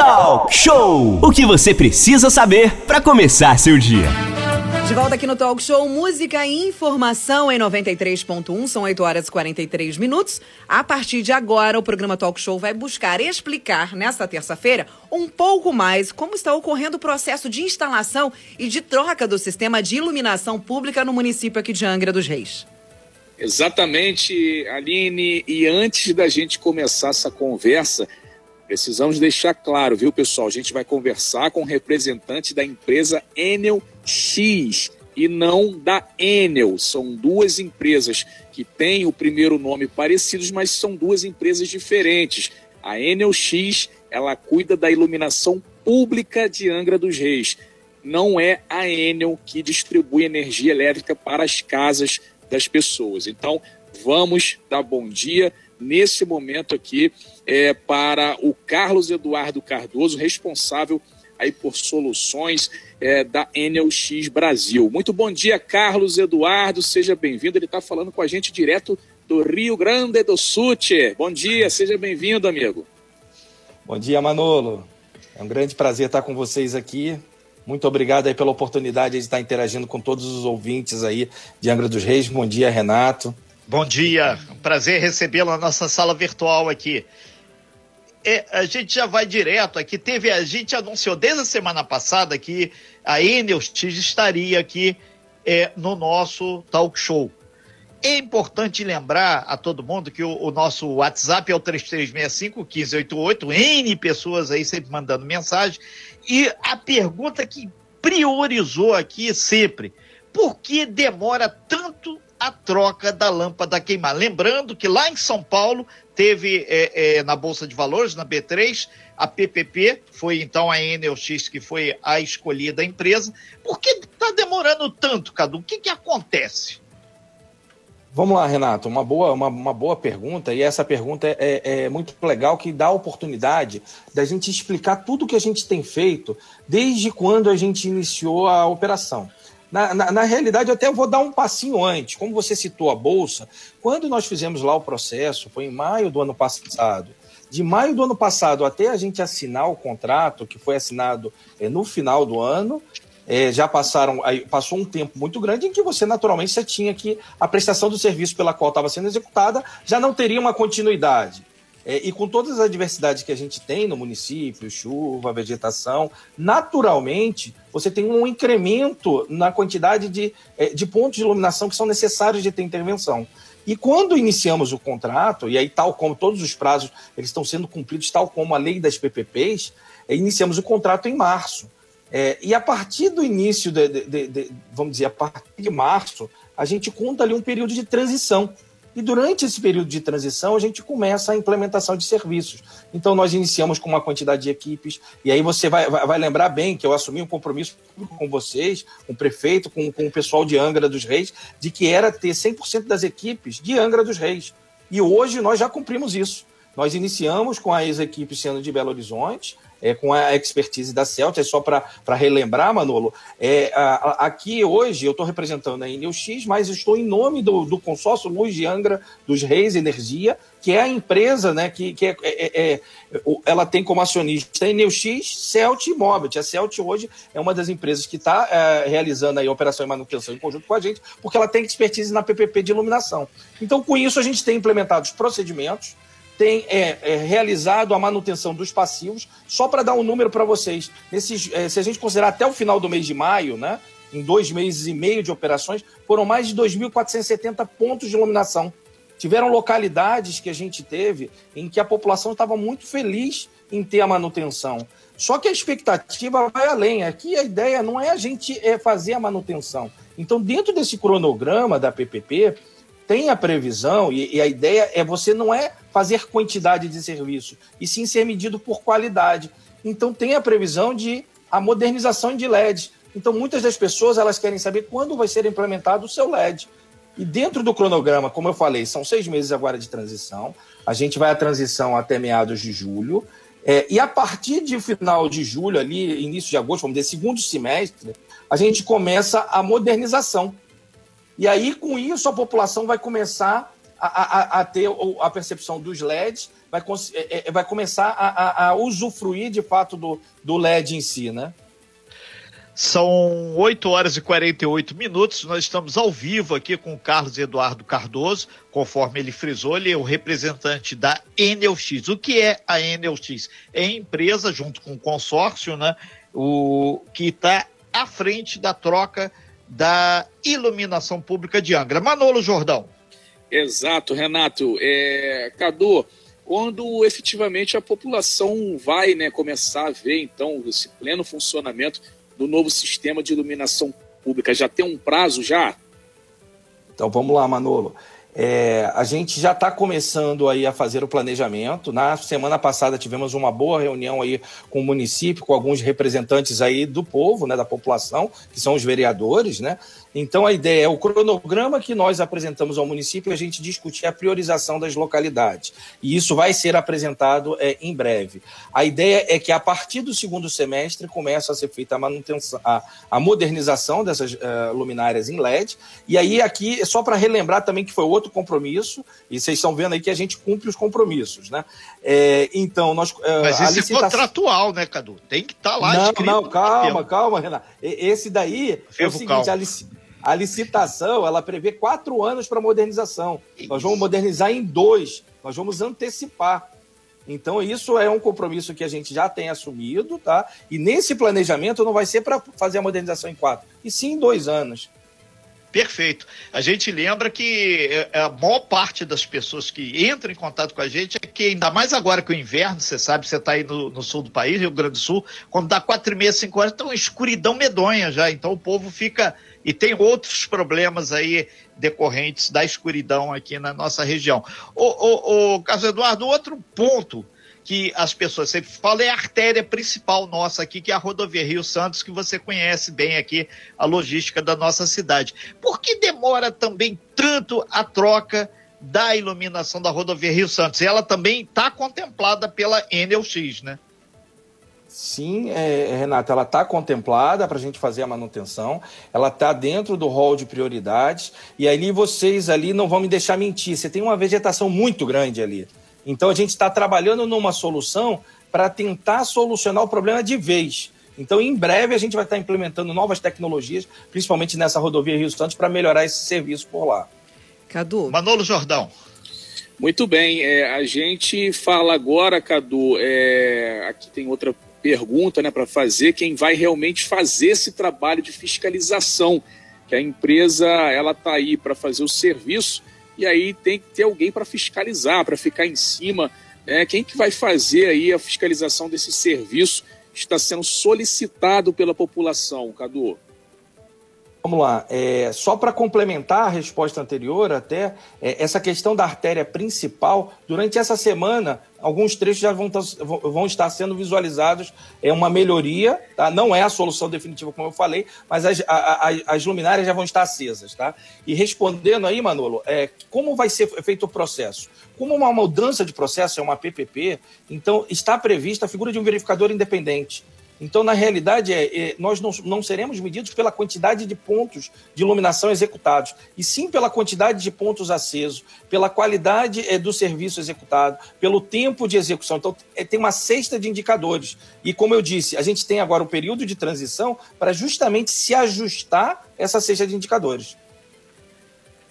Talk Show! O que você precisa saber para começar seu dia. De volta aqui no Talk Show, música e informação em 93.1, são 8 horas e 43 minutos. A partir de agora, o programa Talk Show vai buscar explicar, nesta terça-feira, um pouco mais como está ocorrendo o processo de instalação e de troca do sistema de iluminação pública no município aqui de Angra dos Reis. Exatamente, Aline. E antes da gente começar essa conversa, precisamos deixar claro, viu, pessoal? A gente vai conversar com o representante da empresa Enel X e não da Enel. São duas empresas que têm o primeiro nome parecidos, mas são duas empresas diferentes. A Enel X, ela cuida da iluminação pública de Angra dos Reis. Não é a Enel que distribui energia elétrica para as casas das pessoas. Então, vamos dar bom dia nesse momento aqui é, para o Carlos Eduardo Cardoso, responsável aí por soluções é, da NLX Brasil. Muito bom dia, Carlos Eduardo, seja bem-vindo. Ele está falando com a gente direto do Rio Grande do Sul. Bom dia, seja bem-vindo, amigo. Bom dia, Manolo. É um grande prazer estar com vocês aqui. Muito obrigado aí pela oportunidade de estar interagindo com todos os ouvintes aí de Angra dos Reis. Bom dia, Renato. Bom dia, prazer recebê-lo na nossa sala virtual aqui. É, a gente já vai direto aqui. Teve, a gente anunciou desde a semana passada que a Enels estaria aqui é, no nosso talk show. É importante lembrar a todo mundo que o, o nosso WhatsApp é o 3365-1588, N pessoas aí sempre mandando mensagem. E a pergunta que priorizou aqui sempre, por que demora tanto a troca da lâmpada queimar. Lembrando que lá em São Paulo teve é, é, na Bolsa de Valores, na B3, a PPP, foi então a NLX que foi a escolhida empresa. Por que está demorando tanto, Cadu? O que, que acontece? Vamos lá, Renato, uma boa, uma, uma boa pergunta, e essa pergunta é, é, é muito legal, que dá a oportunidade da gente explicar tudo que a gente tem feito desde quando a gente iniciou a operação. Na, na, na, realidade, eu até vou dar um passinho antes. Como você citou a Bolsa, quando nós fizemos lá o processo, foi em maio do ano passado. De maio do ano passado até a gente assinar o contrato, que foi assinado é, no final do ano, é, já passaram, aí, passou um tempo muito grande em que você naturalmente tinha que a prestação do serviço pela qual estava sendo executada já não teria uma continuidade. É, e com todas as adversidades que a gente tem no município, chuva, vegetação, naturalmente você tem um incremento na quantidade de, é, de pontos de iluminação que são necessários de ter intervenção. E quando iniciamos o contrato, e aí tal como todos os prazos eles estão sendo cumpridos, tal como a lei das PPPs, é, iniciamos o contrato em março. É, e a partir do início, de, de, de, vamos dizer, a partir de março, a gente conta ali um período de transição e durante esse período de transição, a gente começa a implementação de serviços. Então, nós iniciamos com uma quantidade de equipes, e aí você vai, vai, vai lembrar bem que eu assumi um compromisso com vocês, com o prefeito, com, com o pessoal de Angra dos Reis, de que era ter 100% das equipes de Angra dos Reis. E hoje nós já cumprimos isso. Nós iniciamos com as equipes sendo de Belo Horizonte, é, com a expertise da Celta, é só para relembrar, Manolo, é, a, a, aqui hoje eu estou representando a Enel X, mas estou em nome do, do consórcio Luz de Angra dos Reis Energia, que é a empresa né, que, que é, é, é ela tem como acionista a Enel X, Celt e Mobit. A Celt hoje é uma das empresas que está é, realizando aí a operação e manutenção em conjunto com a gente, porque ela tem expertise na PPP de iluminação. Então, com isso, a gente tem implementado os procedimentos, tem é, é, realizado a manutenção dos passivos. Só para dar um número para vocês, nesses, é, se a gente considerar até o final do mês de maio, né, em dois meses e meio de operações, foram mais de 2.470 pontos de iluminação. Tiveram localidades que a gente teve em que a população estava muito feliz em ter a manutenção. Só que a expectativa vai além. Aqui a ideia não é a gente é, fazer a manutenção. Então, dentro desse cronograma da PPP, tem a previsão, e, e, a ideia é você não é fazer quantidade de serviço, e sim ser medido por qualidade. Então tem a previsão de a modernização de LEDs. Então muitas das pessoas elas querem saber quando vai ser implementado o seu LED. E dentro do cronograma, como eu falei, são seis meses agora de transição. A gente vai à transição até meados de julho. É, e a partir de final de julho, ali, início de agosto, vamos dizer, segundo semestre, a gente começa a modernização. E aí, com isso, a população vai começar a, a, a ter a percepção dos LEDs, vai, é, é, vai começar a, a, usufruir de fato do, do LED em si, né? São 8 horas e 48 minutos. Nós estamos ao vivo aqui com o Carlos Eduardo Cardoso, conforme ele frisou, ele é o representante da NLX. O que é a NLX? É a empresa, junto com o consórcio, né, o, que está à frente da troca da iluminação pública de Angra. Manolo Jordão. Exato, Renato. É, Cadu, quando efetivamente a população vai né, começar a ver então esse pleno funcionamento do novo sistema de iluminação pública? Já tem um prazo já? Então vamos lá, Manolo. É, a gente já está começando aí a fazer o planejamento. Na semana passada tivemos uma boa reunião aí com o município, com alguns representantes aí do povo, né, da população, que são os vereadores, né? Então a ideia é o cronograma que nós apresentamos ao município, a gente discutir a priorização das localidades. E isso vai ser apresentado é, em breve. A ideia é que a partir do segundo semestre comece a ser feita a manutenção, a, a modernização dessas uh, luminárias em LED. E aí aqui, só para relembrar também que foi outro compromisso, e vocês estão vendo aí que a gente cumpre os compromissos, né? É, então, nós. Uh, Mas esse licitação... é contratual, né, Cadu? Tem que estar tá lá não, escrito. Não, calma, calma, Renato. Esse daí é o seguinte, a licitação a licitação ela prevê quatro anos para modernização. Nós vamos modernizar em dois. Nós vamos antecipar. Então, isso é um compromisso que a gente já tem assumido, tá? E nesse planejamento não vai ser para fazer a modernização em quatro, e sim em dois anos. Perfeito. A gente lembra que é, a maior parte das pessoas que entram em contato com a gente é que, ainda mais agora que o inverno, você sabe, você está aí no, no, sul do país, Rio Grande do Sul, quando dá quatro e meia, cinco horas, então escuridão medonha já. Então o povo fica e tem outros problemas aí decorrentes da escuridão aqui na nossa região. O, o Carlos Eduardo, outro ponto que as pessoas sempre falam é a artéria principal nossa aqui, que é a rodovia Rio Santos, que você conhece bem aqui a logística da nossa cidade. Por que demora também tanto a troca da iluminação da rodovia Rio Santos? Ela também está contemplada pela NLX, né? Sim, é, Renata, ela está contemplada para a gente fazer a manutenção, ela está dentro do rol de prioridades, e ali vocês ali não vão me deixar mentir, você tem uma vegetação muito grande ali. Então a gente está trabalhando numa solução para tentar solucionar o problema de vez. Então, em breve, a gente vai estar tá implementando novas tecnologias, principalmente nessa rodovia Rio Santos, para melhorar esse serviço por lá. Cadu. Manolo Jordão. Muito bem, é, a gente fala agora, Cadu, é, aqui tem outra pergunta né, para fazer quem vai realmente fazer esse trabalho de fiscalização, que a empresa ela está aí para fazer o serviço e aí tem que ter alguém para fiscalizar, para ficar em cima. Né? Quem que vai fazer aí a fiscalização desse serviço que está sendo solicitado pela população, Cadu? Vamos lá, é, só para complementar a resposta anterior, até é, essa questão da artéria principal, durante essa semana, alguns trechos já vão, tá, vão estar sendo visualizados, é uma melhoria, tá? não é a solução definitiva, como eu falei, mas as, a, a, as luminárias já vão estar acesas. Tá? E respondendo aí, Manolo, é, como vai ser feito o processo? Como uma mudança de processo é uma PPP, então está prevista a figura de um verificador independente. Então, na realidade, é, é, nós não, não seremos medidos pela quantidade de pontos de iluminação executados, e sim pela quantidade de pontos acesos, pela qualidade é, do serviço executado, pelo tempo de execução. Então, é, tem uma cesta de indicadores. E, como eu disse, a gente tem agora o período de transição para justamente se ajustar essa cesta de indicadores.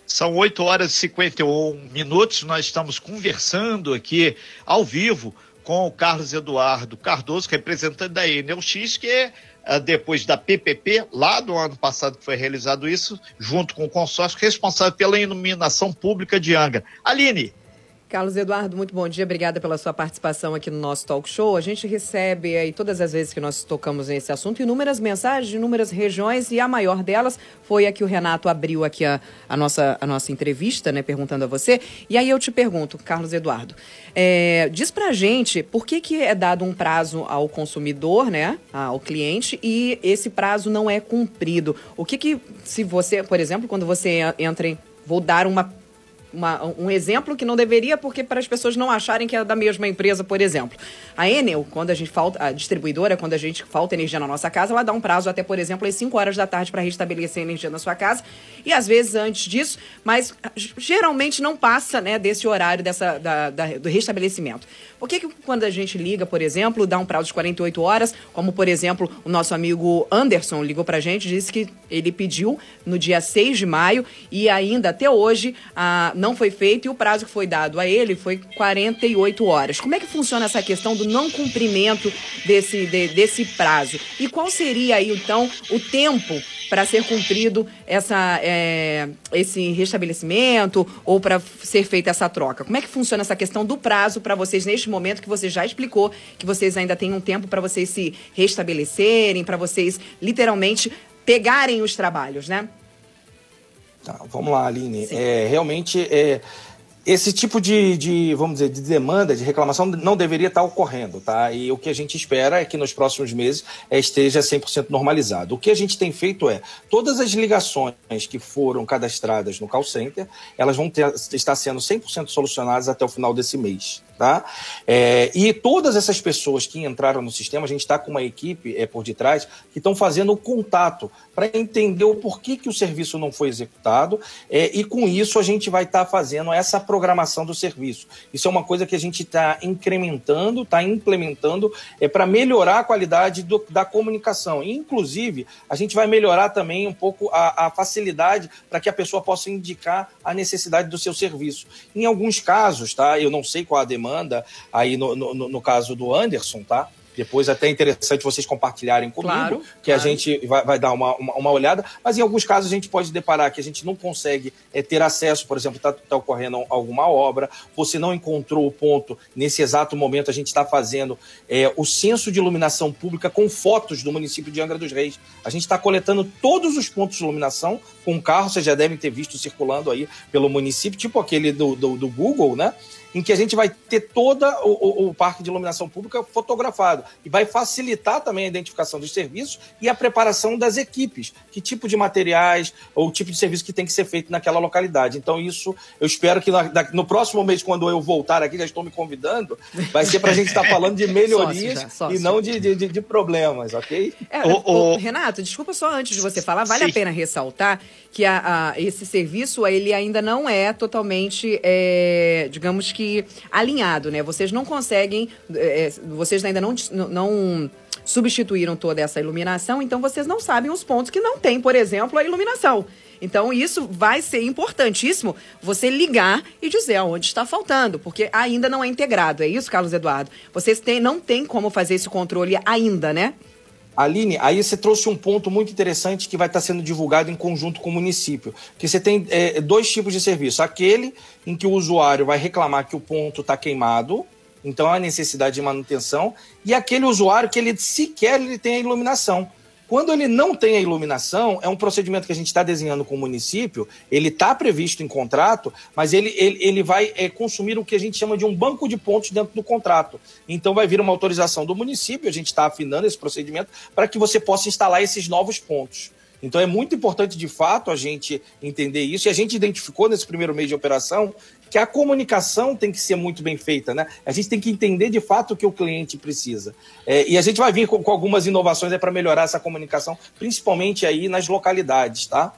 São 8 horas e 51 minutos, nós estamos conversando aqui ao vivo com o Carlos Eduardo Cardoso, representante da Enel X, que é depois da PPP, lá do ano passado que foi realizado isso, junto com o consórcio responsável pela iluminação pública de Angra. Aline, Carlos Eduardo, muito bom dia. Obrigada pela sua participação aqui no nosso talk show. A gente recebe aí todas as vezes que nós tocamos nesse assunto inúmeras mensagens de inúmeras regiões e a maior delas foi a que o Renato abriu aqui a, a nossa, a nossa entrevista, né, perguntando a você. E aí eu te pergunto, Carlos Eduardo, é, diz pra gente por que, que é dado um prazo ao consumidor, né, ao cliente, e esse prazo não é cumprido. O que que, se você, por exemplo, quando você entra em. Vou dar uma uma, um exemplo que não deveria, porque para as pessoas não acharem que é da mesma empresa, por exemplo. A Enel, quando a gente falta, a distribuidora, quando a gente falta energia na nossa casa, ela dá um prazo até, por exemplo, às 5 horas da tarde para restabelecer a energia na sua casa. E às vezes antes disso, mas geralmente não passa né, desse horário dessa, da, da, do restabelecimento. Por que, que quando a gente liga, por exemplo, dá um prazo de 48 horas, como por exemplo o nosso amigo Anderson ligou para a gente, disse que ele pediu no dia 6 de maio e ainda até hoje a, não foi feito e o prazo que foi dado a ele foi 48 horas. Como é que funciona essa questão do não cumprimento desse, de, desse prazo? E qual seria aí então o tempo para ser cumprido essa, é, esse restabelecimento ou para ser feita essa troca? Como é que funciona essa questão do prazo para vocês neste momento que você já explicou que vocês ainda têm um tempo para vocês se restabelecerem, para vocês literalmente pegarem os trabalhos, né? Tá, vamos lá, Aline. É, realmente, é, esse tipo de, de, vamos dizer, de demanda, de reclamação não deveria estar ocorrendo, tá? E o que a gente espera é que nos próximos meses é, esteja 100% normalizado. O que a gente tem feito é, todas as ligações que foram cadastradas no call center, elas vão ter, estar sendo 100% solucionadas até o final desse mês. Tá? É, e todas essas pessoas que entraram no sistema, a gente está com uma equipe é, por detrás que estão fazendo o contato para entender o porquê que o serviço não foi executado é, e com isso a gente vai estar tá fazendo essa programação do serviço. Isso é uma coisa que a gente está incrementando, está implementando é, para melhorar a qualidade do, da comunicação. Inclusive, a gente vai melhorar também um pouco a, a facilidade para que a pessoa possa indicar a necessidade do seu serviço. Em alguns casos, tá? Eu não sei qual a demanda demanda, aí no, no, no caso do Anderson, tá? Depois até é interessante vocês compartilharem comigo, claro, que claro. a gente vai, vai dar uma, uma, uma, olhada. Mas em alguns casos a gente pode deparar que a gente não consegue é, ter acesso, por exemplo, está tá ocorrendo alguma obra, você não encontrou o ponto nesse exato momento, a gente está fazendo é, o censo de iluminação pública com fotos do município de Angra dos Reis. A gente está coletando todos os pontos de iluminação com carro, vocês já devem ter visto circulando aí pelo município, tipo aquele do, do, do Google, né? Em que a gente vai ter todo o, o, o, parque de iluminação pública fotografado e vai facilitar também a identificação dos serviços e a preparação das equipes, que tipo de materiais ou tipo de serviço que tem que ser feito naquela localidade. Então, isso eu espero que no próximo mês, quando eu voltar aqui, já estou me convidando, vai ser para a gente estar falando de melhorias sócio já, sócio. e não de, de, de, problemas, ok? É, o, o... Renato, desculpa só antes de você falar, vale Sim. a pena ressaltar que a, a, esse serviço ele ainda não é totalmente, é, digamos que, alinhado, né? Vocês não conseguem, é, vocês ainda não, não substituíram toda essa iluminação, então vocês não sabem os pontos que não tem, por exemplo, a iluminação. Então, isso vai ser importantíssimo você ligar e dizer aonde está faltando, porque ainda não é integrado. É isso, Carlos Eduardo? Vocês têm, não têm como fazer esse controle ainda, né? Aline, aí você trouxe um ponto muito interessante que vai estar sendo divulgado em conjunto com o município. Que você tem é, dois tipos de serviço. Aquele em que o usuário vai reclamar que o ponto está queimado, então há necessidade de manutenção, e aquele usuário que ele sequer ele tem a iluminação. Quando ele não tem a iluminação, é um procedimento que a gente está desenhando com o município, ele está previsto em contrato, mas ele, ele, ele vai é, consumir o que a gente chama de um banco de pontos dentro do contrato. Então vai vir uma autorização do município, a gente está afinando esse procedimento para que você possa instalar esses novos pontos. Então é muito importante, de fato, a gente entender isso. E a gente identificou nesse primeiro mês de operação que a comunicação tem que ser muito bem feita, né? A gente tem que entender de fato o que o cliente precisa. É, e a gente vai vir com, com algumas inovações para melhorar essa comunicação, principalmente aí nas localidades, tá?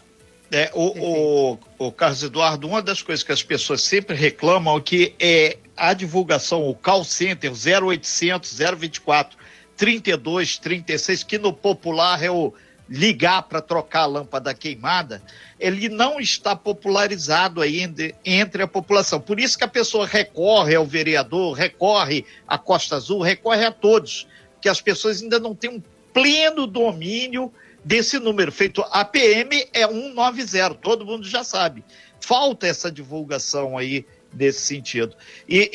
É, o, o, o Carlos Eduardo, uma das coisas que as pessoas sempre reclamam é que é a divulgação, o call center 0800 024 32 36, que no popular é o ligar para trocar a lâmpada queimada, ele não está popularizado ainda entre a população. Por isso que a pessoa recorre ao vereador, recorre à Costa Azul, recorre a todos, que as pessoas ainda não têm um pleno domínio desse número feito. A PM é 190, todo mundo já sabe. Falta essa divulgação aí nesse sentido. E,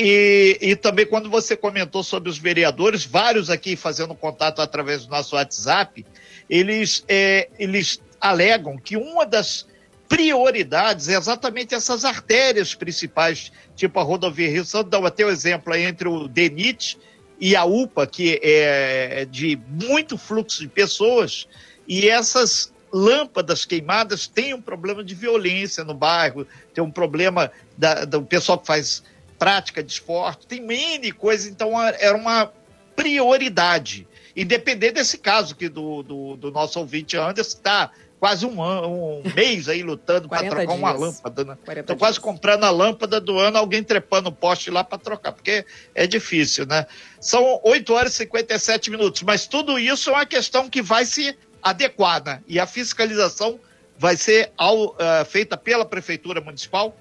e, e, também quando você comentou sobre os vereadores, vários aqui fazendo contato através do nosso WhatsApp, eles, é, eles alegam que uma das prioridades é exatamente essas artérias principais, tipo a rodovia Rio Santo, dá até o exemplo aí entre o DENIT e a UPA, que é de muito fluxo de pessoas, e essas lâmpadas queimadas tem um problema de violência no bairro, tem um problema da, do pessoal que faz prática de esporte, tem N coisas, então era uma prioridade. Independente desse caso que do, do, do nosso ouvinte Anderson está quase um, ano, um mês aí lutando para trocar dias. uma lâmpada. Né? Estou quase comprando a lâmpada do ano, alguém trepando o poste lá para trocar, porque é difícil, né? São 8 horas e 57 minutos, mas tudo isso é uma questão que vai se adequar, né? E a fiscalização vai ser ao, uh, feita pela Prefeitura Municipal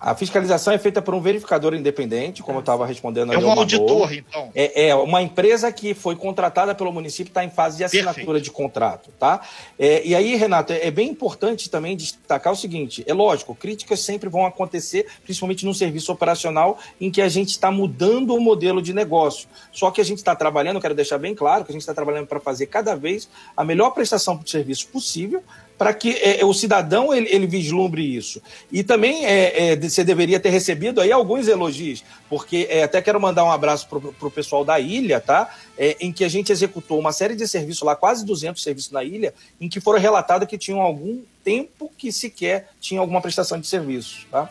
a fiscalização é feita por um verificador independente, como eu estava respondendo É um auditor, então. É, é, uma empresa que foi contratada pelo município, está em fase de assinatura Perfeito. de contrato, tá? É, e aí, Renato, é, é, bem importante também destacar o seguinte: é lógico, críticas sempre vão acontecer, principalmente no serviço operacional, em que a gente está mudando o modelo de negócio. Só que a gente está trabalhando, quero deixar bem claro, que a gente está trabalhando para fazer cada vez a melhor prestação de serviço possível para que é, o cidadão ele, ele, vislumbre isso. E também é, é, você deveria ter recebido aí alguns elogios, porque é, até quero mandar um abraço para o pessoal da ilha, tá? É, em que a gente executou uma série de serviços lá, quase 200 serviços na ilha, em que foram relatados que tinham algum tempo que sequer tinha alguma prestação de serviços, tá?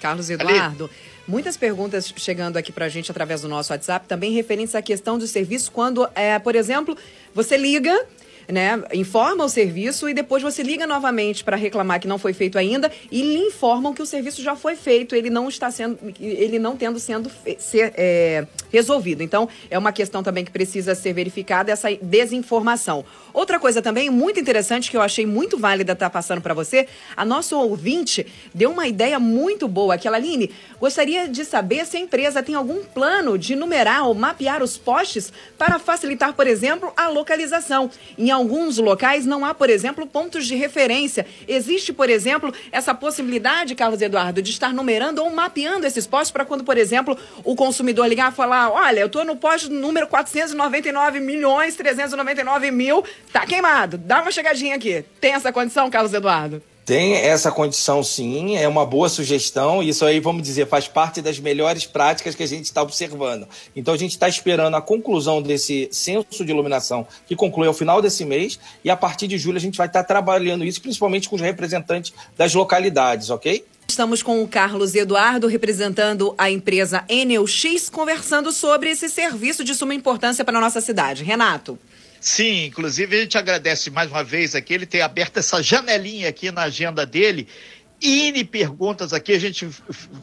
Carlos Eduardo. Ali. Muitas perguntas chegando aqui para a gente através do nosso WhatsApp, também referentes à questão do serviço, quando, é, por exemplo, você liga né, informa o serviço e depois você liga novamente para reclamar que não foi feito ainda e lhe informam que o serviço já foi feito, ele não está sendo, ele não tendo sendo ser, é, resolvido. Então, é uma questão também que precisa ser verificada essa desinformação. Outra coisa também muito interessante que eu achei muito válida estar tá passando para você, a nossa ouvinte deu uma ideia muito boa. Aquela Aline, gostaria de saber se a empresa tem algum plano de numerar ou mapear os postes para facilitar, por exemplo, a localização. Em alguns locais não há, por exemplo, pontos de referência. Existe, por exemplo, essa possibilidade, Carlos Eduardo, de estar numerando ou mapeando esses postes para quando, por exemplo, o consumidor ligar e falar: olha, eu estou no poste número 499 milhões 399 mil, tá queimado. Dá uma chegadinha aqui. Tem essa condição, Carlos Eduardo? Tem essa condição, sim, é uma boa sugestão. Isso aí, vamos dizer, faz parte das melhores práticas que a gente está observando. Então, a gente está esperando a conclusão desse censo de iluminação, que conclui ao final desse mês, e a partir de julho a gente vai estar tá trabalhando isso, principalmente com os representantes das localidades, ok? Estamos com o Carlos Eduardo, representando a empresa Enel X, conversando sobre esse serviço de suma importância para a nossa cidade. Renato. Sim, inclusive a gente agradece mais uma vez aqui ele ter aberto essa janelinha aqui na agenda dele. N perguntas aqui, a gente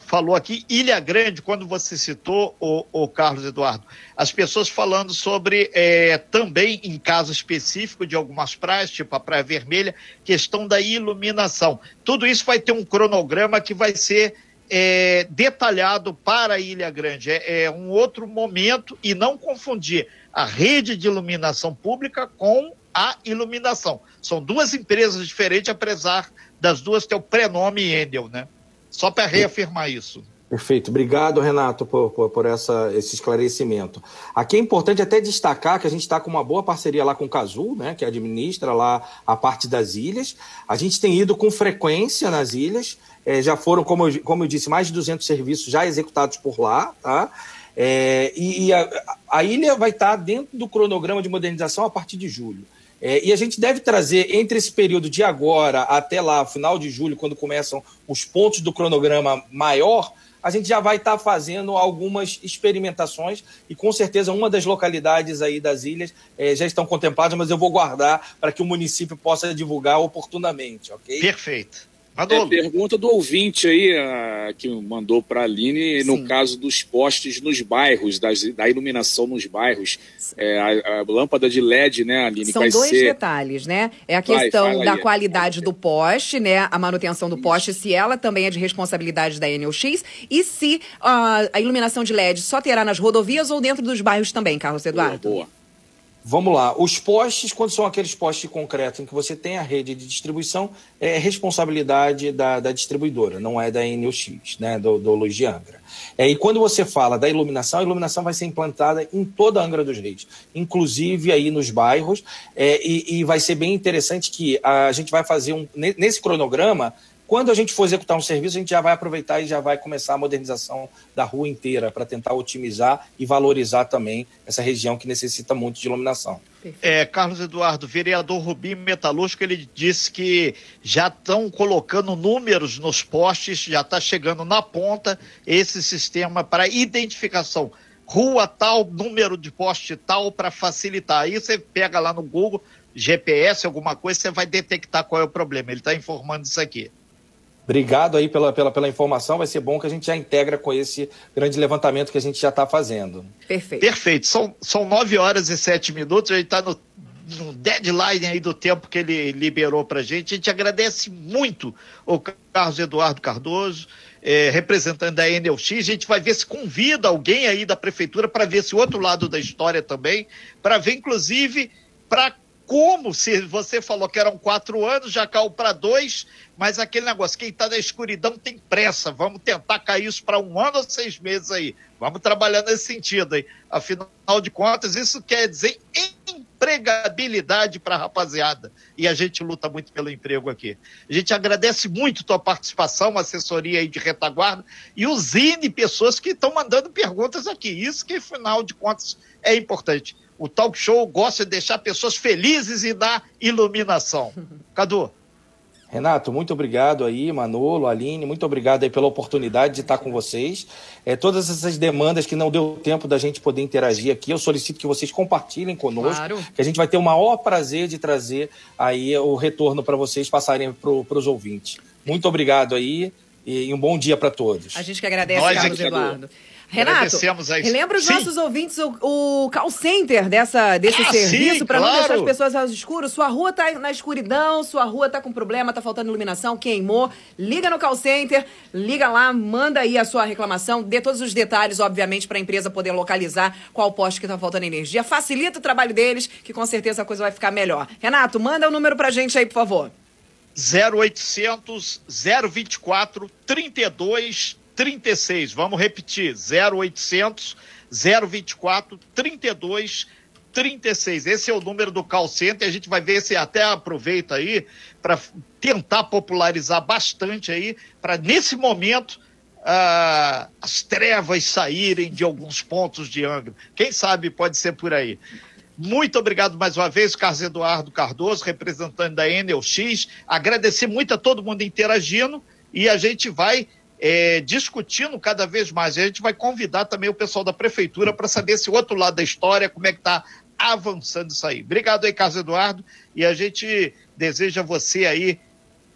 falou aqui, Ilha Grande, quando você citou o, o Carlos Eduardo, as pessoas falando sobre é, também em caso específico de algumas praias, tipo a Praia Vermelha, questão da iluminação. Tudo isso vai ter um cronograma que vai ser é, detalhado para a Ilha Grande. É, é um outro momento e não confundir a rede de iluminação pública com a iluminação. São duas empresas diferentes, apesar das duas ter o prenome Endel, né? Só para reafirmar isso. Perfeito. Obrigado, Renato, por, por, por, essa, esse esclarecimento. Aqui é importante até destacar que a gente está com uma boa parceria lá com o Casul, né, que administra lá a parte das ilhas. A gente tem ido com frequência nas ilhas. É, já foram, como eu, como eu disse, mais de 200 serviços já executados por lá, tá? É, e, a, a, ilha vai estar dentro do cronograma de modernização a partir de julho. É, e a gente deve trazer, entre esse período de agora até lá, final de julho, quando começam os pontos do cronograma maior, a gente já vai estar fazendo algumas experimentações e com certeza uma das localidades aí das ilhas é, já estão contempladas, mas eu vou guardar para que o município possa divulgar oportunamente, ok? Perfeito. É, pergunta do ouvinte aí, a, que mandou para a Aline, Sim. no caso dos postes nos bairros, das, da iluminação nos bairros. É, a, a, lâmpada de LED, né, Aline? São dois ser... detalhes, né? É a questão Vai, da aí. qualidade do poste, né? A manutenção do poste, Isso. se ela também é de responsabilidade da NOX, e se uh, a iluminação de LED só terá nas rodovias ou dentro dos bairros também, Carlos Eduardo. Boa, boa. Vamos lá. Os postes, quando são aqueles postes concretos em que você tem a rede de distribuição, é responsabilidade da, da distribuidora, não é da NUX, né, do, do Luz de Angra. É, e quando você fala da iluminação, a iluminação vai ser implantada em toda a Angra dos Reis, inclusive aí nos bairros, é, e, e vai ser bem interessante que a gente vai fazer um. Nesse cronograma, Quando a gente for executar um serviço, a gente já vai aproveitar e já vai começar a modernização da rua inteira para tentar otimizar e valorizar também essa região que necessita muito de iluminação. É, Carlos Eduardo, vereador Rubim Metalúrgico, ele disse que já estão colocando números nos postes, já está chegando na ponta esse sistema para identificação. Rua tal, número de poste tal, para facilitar. Aí você pega lá no Google, GPS, alguma coisa, você vai detectar qual é o problema. Ele está informando isso aqui. Obrigado aí pela, pela, pela informação. Vai ser bom que a gente já integra com esse grande levantamento que a gente já está fazendo. Perfeito. Perfeito. São, são nove horas e sete minutos. A gente está no, no, deadline aí do tempo que ele liberou para a gente. A gente agradece muito o Carlos Eduardo Cardoso, é, representante da Enel X. A gente vai ver se convida alguém aí da prefeitura para ver esse outro lado da história também, para ver, inclusive, para como se você falou que eram quatro anos, já caiu para dois, mas aquele negócio, quem está na escuridão tem pressa, vamos tentar cair isso para um ano ou seis meses aí. Vamos trabalhar nesse sentido aí. Afinal de contas, isso quer dizer empregabilidade para a rapaziada. E a gente luta muito pelo emprego aqui. A gente agradece muito tua participação, assessoria aí de retaguarda, e N pessoas que estão mandando perguntas aqui. Isso que, afinal de contas, é importante. O talk show gosta de deixar pessoas felizes e dar iluminação. Cadu. Renato, muito obrigado aí, Manolo, Aline, muito obrigado aí pela oportunidade de estar com vocês. É, todas essas demandas que não deu tempo da gente poder interagir aqui, eu solicito que vocês compartilhem conosco, claro. que a gente vai ter o maior prazer de trazer aí o retorno para vocês passarem para os ouvintes. Muito obrigado aí e um bom dia para todos. A gente que agradece, Nós Carlos Eduardo. Renato, relembra os sim. nossos ouvintes o, o, call center dessa, desse ah, serviço para claro. não deixar as pessoas ao escuro. Sua rua tá na escuridão, sua rua tá com problema, tá faltando iluminação, queimou. Liga no call center, liga lá, manda aí a sua reclamação, dê todos os detalhes, obviamente, para a empresa poder localizar qual poste que tá faltando energia. Facilita o trabalho deles, que com certeza a coisa vai ficar melhor. Renato, manda o um número pra gente aí, por favor. 0800 024 32 36. Vamos repetir: 0800 024 32 36. Esse é o número do call center. A gente vai ver se até aproveita aí para tentar popularizar bastante aí, para nesse momento uh, as trevas saírem de alguns pontos de Angra. Quem sabe pode ser por aí. Muito obrigado mais uma vez, Carlos Eduardo Cardoso, representante da Enel X. Agradecer muito a todo mundo interagindo e a gente vai é, discutindo cada vez mais. E a gente vai convidar também o pessoal da prefeitura para saber esse outro lado da história, como é que está avançando isso aí. Obrigado aí, Carlos Eduardo, e a gente deseja a você aí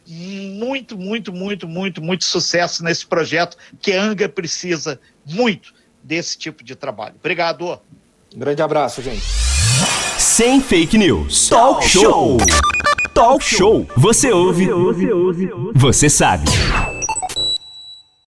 muito, muito, muito, muito, muito sucesso nesse projeto que a Anga precisa muito desse tipo de trabalho. Obrigado. Um grande abraço, gente. Sem fake news. Talk show. Talk show. Você ouve. Você sabe.